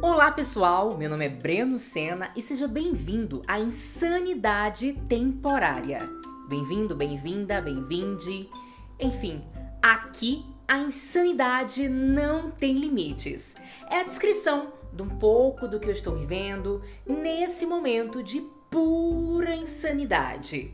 Olá pessoal, meu nome é Breno Sena e seja bem-vindo à Insanidade Temporária. Bem-vindo, bem-vinda, bem-vinde. Enfim, aqui a insanidade não tem limites. É a descrição de um pouco do que eu estou vivendo nesse momento de pura insanidade.